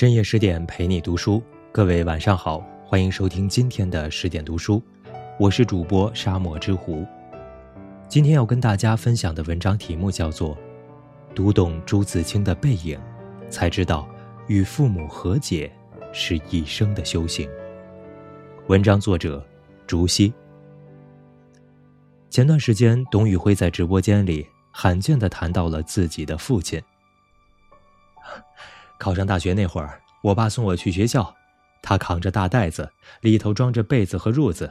深夜十点陪你读书，各位晚上好，欢迎收听今天的十点读书，我是主播沙漠之狐。今天要跟大家分享的文章题目叫做《读懂朱自清的背影，才知道与父母和解是一生的修行》。文章作者竹溪。前段时间，董宇辉在直播间里罕见的谈到了自己的父亲。考上大学那会儿，我爸送我去学校，他扛着大袋子，里头装着被子和褥子。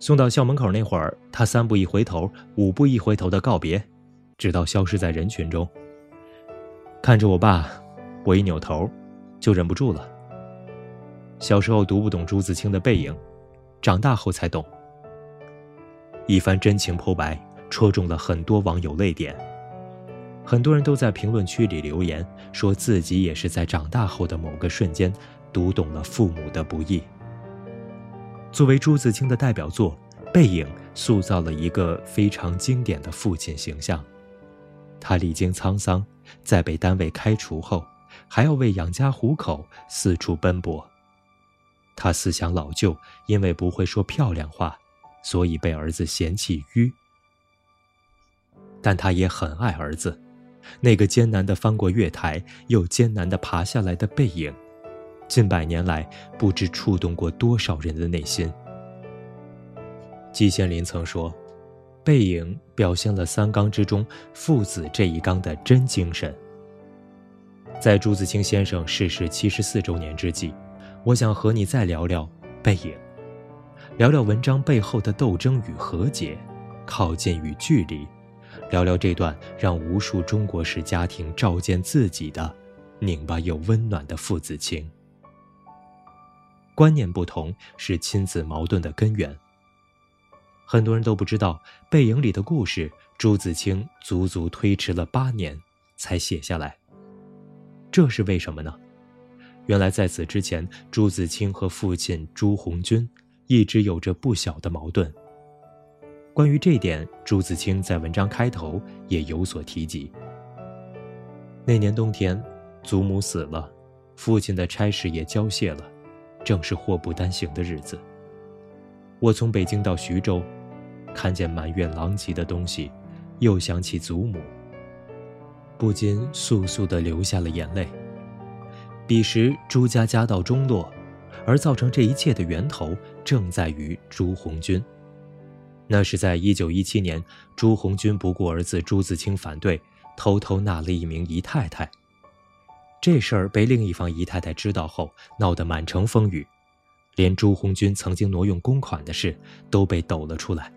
送到校门口那会儿，他三步一回头，五步一回头的告别，直到消失在人群中。看着我爸，我一扭头，就忍不住了。小时候读不懂朱自清的背影，长大后才懂。一番真情剖白，戳中了很多网友泪点。很多人都在评论区里留言，说自己也是在长大后的某个瞬间，读懂了父母的不易。作为朱自清的代表作，《背影》塑造了一个非常经典的父亲形象。他历经沧桑，在被单位开除后，还要为养家糊口四处奔波。他思想老旧，因为不会说漂亮话，所以被儿子嫌弃迂。但他也很爱儿子。那个艰难的翻过月台，又艰难的爬下来的背影，近百年来不知触动过多少人的内心。季羡林曾说：“背影表现了三纲之中父子这一纲的真精神。”在朱自清先生逝世七十四周年之际，我想和你再聊聊背影，聊聊文章背后的斗争与和解，靠近与距离。聊聊这段让无数中国式家庭照见自己的拧巴又温暖的父子情。观念不同是亲子矛盾的根源。很多人都不知道，《背影》里的故事，朱自清足足推迟了八年才写下来。这是为什么呢？原来在此之前，朱自清和父亲朱红军一直有着不小的矛盾。关于这点，朱自清在文章开头也有所提及。那年冬天，祖母死了，父亲的差事也交卸了，正是祸不单行的日子。我从北京到徐州，看见满院狼藉的东西，又想起祖母，不禁簌簌地流下了眼泪。彼时朱家家道中落，而造成这一切的源头，正在于朱红军。那是在一九一七年，朱红军不顾儿子朱自清反对，偷偷纳了一名姨太太。这事儿被另一方姨太太知道后，闹得满城风雨，连朱红军曾经挪用公款的事都被抖了出来。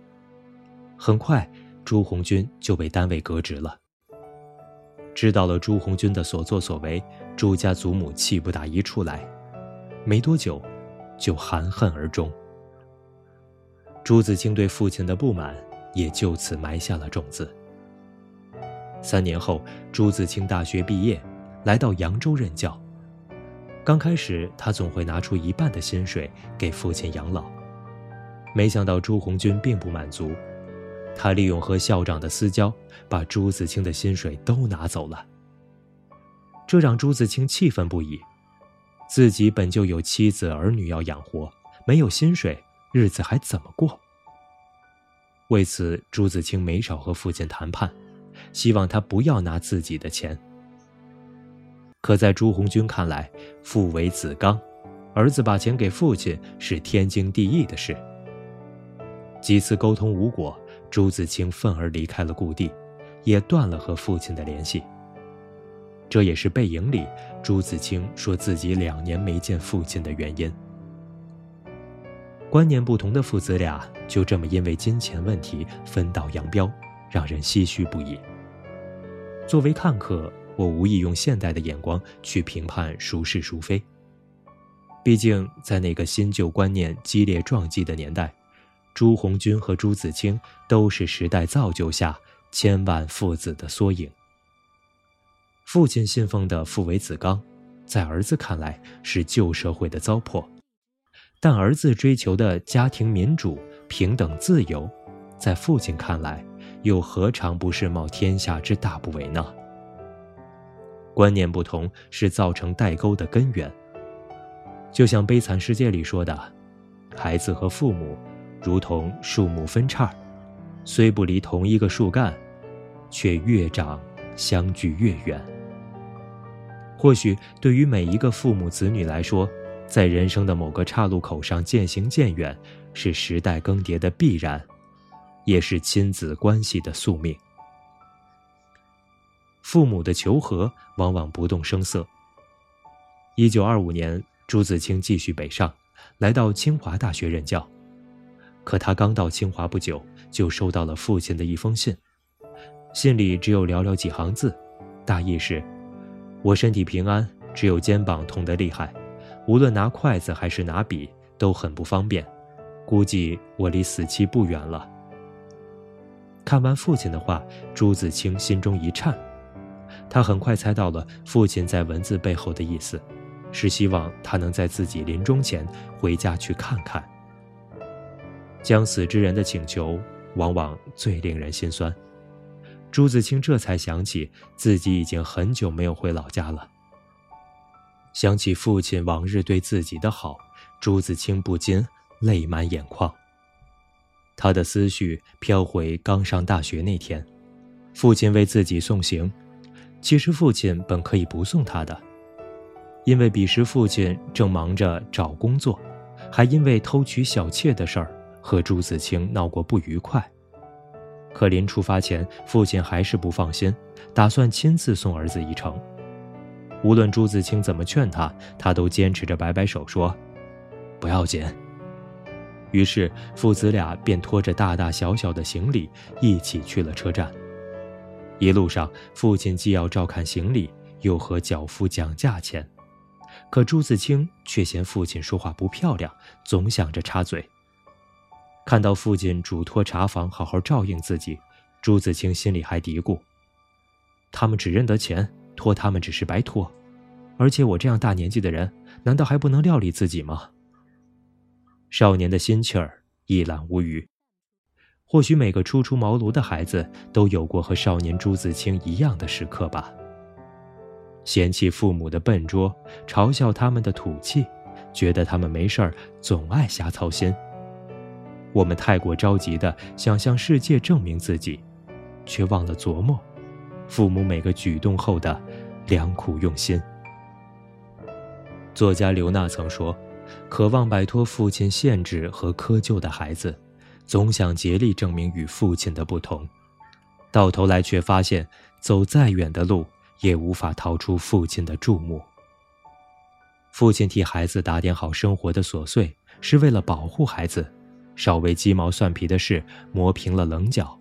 很快，朱红军就被单位革职了。知道了朱红军的所作所为，朱家祖母气不打一处来，没多久，就含恨而终。朱自清对父亲的不满也就此埋下了种子。三年后，朱自清大学毕业，来到扬州任教。刚开始，他总会拿出一半的薪水给父亲养老。没想到朱红军并不满足，他利用和校长的私交，把朱自清的薪水都拿走了。这让朱自清气愤不已，自己本就有妻子儿女要养活，没有薪水。日子还怎么过？为此，朱自清没少和父亲谈判，希望他不要拿自己的钱。可在朱红军看来，父为子纲，儿子把钱给父亲是天经地义的事。几次沟通无果，朱自清愤而离开了故地，也断了和父亲的联系。这也是背影里朱自清说自己两年没见父亲的原因。观念不同的父子俩就这么因为金钱问题分道扬镳，让人唏嘘不已。作为看客，我无意用现代的眼光去评判孰是孰非。毕竟在那个新旧观念激烈撞击的年代，朱红军和朱自清都是时代造就下千万父子的缩影。父亲信奉的父为子纲，在儿子看来是旧社会的糟粕。但儿子追求的家庭民主、平等、自由，在父亲看来，又何尝不是冒天下之大不韪呢？观念不同是造成代沟的根源。就像《悲惨世界》里说的，孩子和父母如同树木分叉，虽不离同一个树干，却越长相距越远。或许对于每一个父母子女来说，在人生的某个岔路口上渐行渐远，是时代更迭的必然，也是亲子关系的宿命。父母的求和往往不动声色。一九二五年，朱自清继续北上，来到清华大学任教。可他刚到清华不久，就收到了父亲的一封信，信里只有寥寥几行字，大意是：“我身体平安，只有肩膀痛得厉害。”无论拿筷子还是拿笔都很不方便，估计我离死期不远了。看完父亲的话，朱自清心中一颤，他很快猜到了父亲在文字背后的意思，是希望他能在自己临终前回家去看看。将死之人的请求，往往最令人心酸。朱自清这才想起自己已经很久没有回老家了。想起父亲往日对自己的好，朱自清不禁泪满眼眶。他的思绪飘回刚上大学那天，父亲为自己送行。其实父亲本可以不送他的，因为彼时父亲正忙着找工作，还因为偷娶小妾的事儿和朱自清闹过不愉快。可临出发前，父亲还是不放心，打算亲自送儿子一程。无论朱自清怎么劝他，他都坚持着摆摆手说：“不要紧。”于是父子俩便拖着大大小小的行李一起去了车站。一路上，父亲既要照看行李，又和脚夫讲价钱，可朱自清却嫌父亲说话不漂亮，总想着插嘴。看到父亲嘱托茶房好好照应自己，朱自清心里还嘀咕：“他们只认得钱。”托他们只是白托，而且我这样大年纪的人，难道还不能料理自己吗？少年的心气儿一览无余。或许每个初出茅庐的孩子都有过和少年朱自清一样的时刻吧。嫌弃父母的笨拙，嘲笑他们的土气，觉得他们没事儿总爱瞎操心。我们太过着急的想向世界证明自己，却忘了琢磨。父母每个举动后的良苦用心。作家刘娜曾说：“渴望摆脱父亲限制和苛求的孩子，总想竭力证明与父亲的不同，到头来却发现，走再远的路也无法逃出父亲的注目。父亲替孩子打点好生活的琐碎，是为了保护孩子；稍微鸡毛蒜皮的事，磨平了棱角。”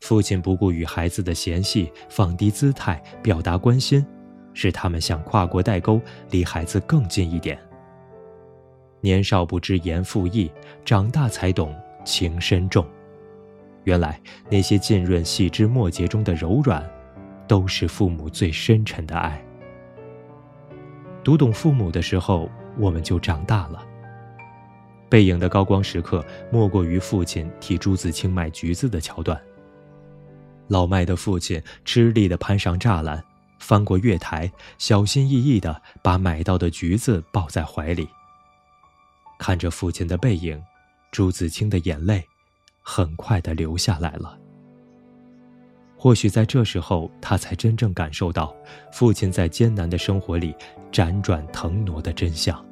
父亲不顾与孩子的嫌隙，放低姿态表达关心，使他们想跨过代沟，离孩子更近一点。年少不知言复义，长大才懂情深重。原来那些浸润细枝末节中的柔软，都是父母最深沉的爱。读懂父母的时候，我们就长大了。背影的高光时刻，莫过于父亲替朱自清买橘子的桥段。老麦的父亲吃力地攀上栅栏，翻过月台，小心翼翼地把买到的橘子抱在怀里。看着父亲的背影，朱自清的眼泪很快地流下来了。或许在这时候，他才真正感受到父亲在艰难的生活里辗转腾挪的真相。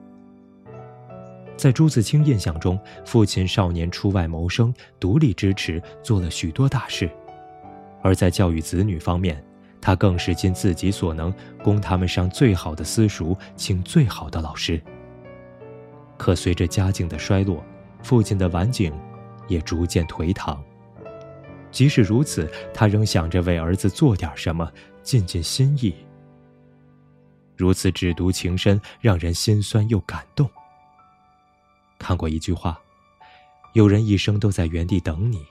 在朱自清印象中，父亲少年出外谋生，独立支持，做了许多大事。而在教育子女方面，他更是尽自己所能，供他们上最好的私塾，请最好的老师。可随着家境的衰落，父亲的晚景也逐渐颓唐。即使如此，他仍想着为儿子做点什么，尽尽心意。如此只读情深，让人心酸又感动。看过一句话：“有人一生都在原地等你。”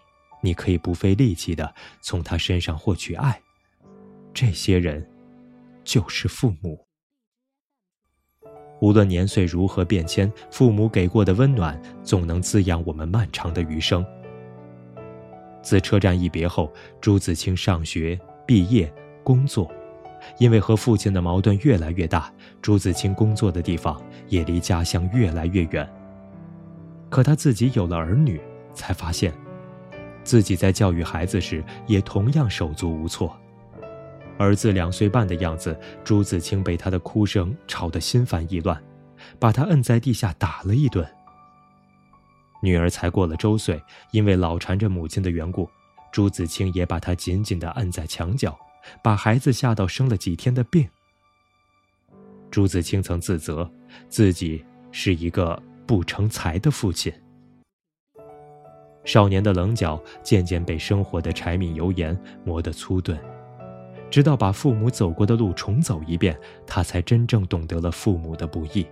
你可以不费力气的从他身上获取爱，这些人就是父母。无论年岁如何变迁，父母给过的温暖总能滋养我们漫长的余生。自车站一别后，朱自清上学、毕业、工作，因为和父亲的矛盾越来越大，朱自清工作的地方也离家乡越来越远。可他自己有了儿女，才发现，自己在教育孩子时也同样手足无措。儿子两岁半的样子，朱自清被他的哭声吵得心烦意乱，把他摁在地下打了一顿。女儿才过了周岁，因为老缠着母亲的缘故，朱自清也把她紧紧地按在墙角，把孩子吓到生了几天的病。朱自清曾自责自己是一个不成才的父亲。少年的棱角渐渐被生活的柴米油盐磨得粗钝。直到把父母走过的路重走一遍，他才真正懂得了父母的不易。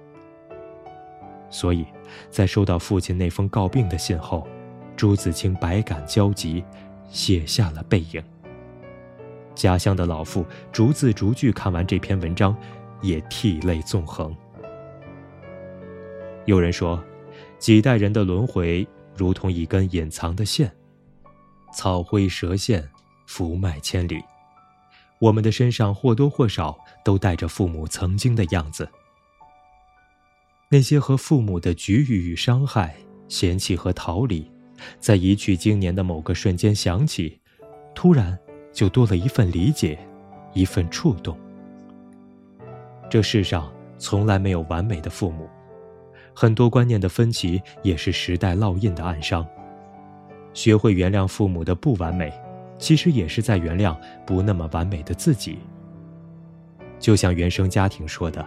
所以，在收到父亲那封告病的信后，朱自清百感交集，写下了背影。家乡的老妇逐字逐句看完这篇文章，也涕泪纵横。有人说，几代人的轮回如同一根隐藏的线，草灰蛇线，福脉千里。我们的身上或多或少都带着父母曾经的样子，那些和父母的局域与伤害、嫌弃和逃离，在一去经年的某个瞬间想起，突然就多了一份理解，一份触动。这世上从来没有完美的父母，很多观念的分歧也是时代烙印的暗伤。学会原谅父母的不完美。其实也是在原谅不那么完美的自己。就像原生家庭说的：“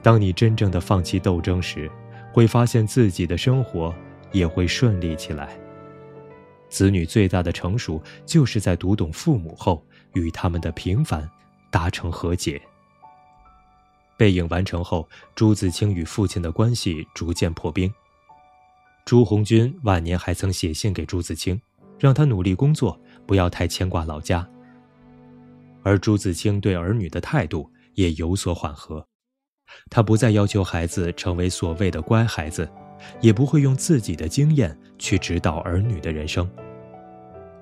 当你真正的放弃斗争时，会发现自己的生活也会顺利起来。”子女最大的成熟，就是在读懂父母后，与他们的平凡达成和解。背影完成后，朱自清与父亲的关系逐渐破冰。朱红军晚年还曾写信给朱自清，让他努力工作。不要太牵挂老家。而朱自清对儿女的态度也有所缓和，他不再要求孩子成为所谓的乖孩子，也不会用自己的经验去指导儿女的人生。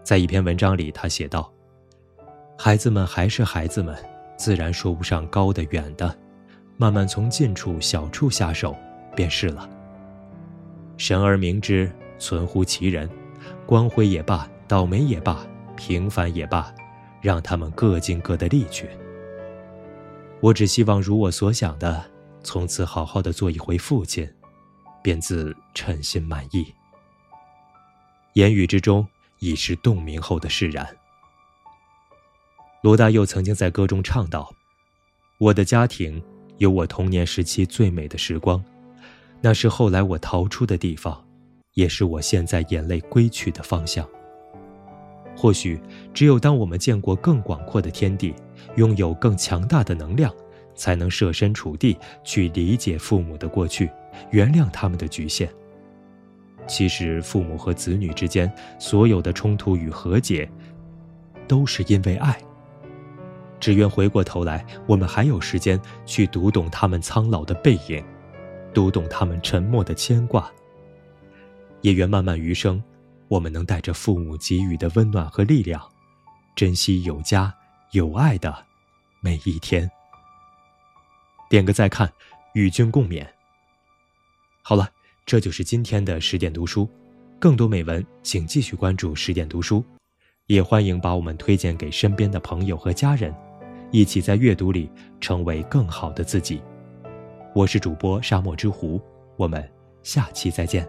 在一篇文章里，他写道：“孩子们还是孩子们，自然说不上高的远的，慢慢从近处小处下手，便是了。神而明之，存乎其人，光辉也罢，倒霉也罢。”平凡也罢，让他们各尽各的力去。我只希望如我所想的，从此好好的做一回父亲，便自称心满意。言语之中已是洞明后的释然。罗大佑曾经在歌中唱道：“我的家庭有我童年时期最美的时光，那是后来我逃出的地方，也是我现在眼泪归去的方向。”或许，只有当我们见过更广阔的天地，拥有更强大的能量，才能设身处地去理解父母的过去，原谅他们的局限。其实，父母和子女之间所有的冲突与和解，都是因为爱。只愿回过头来，我们还有时间去读懂他们苍老的背影，读懂他们沉默的牵挂。也愿漫漫余生。我们能带着父母给予的温暖和力量，珍惜有家有爱的每一天。点个再看，与君共勉。好了，这就是今天的十点读书。更多美文，请继续关注十点读书，也欢迎把我们推荐给身边的朋友和家人，一起在阅读里成为更好的自己。我是主播沙漠之狐，我们下期再见。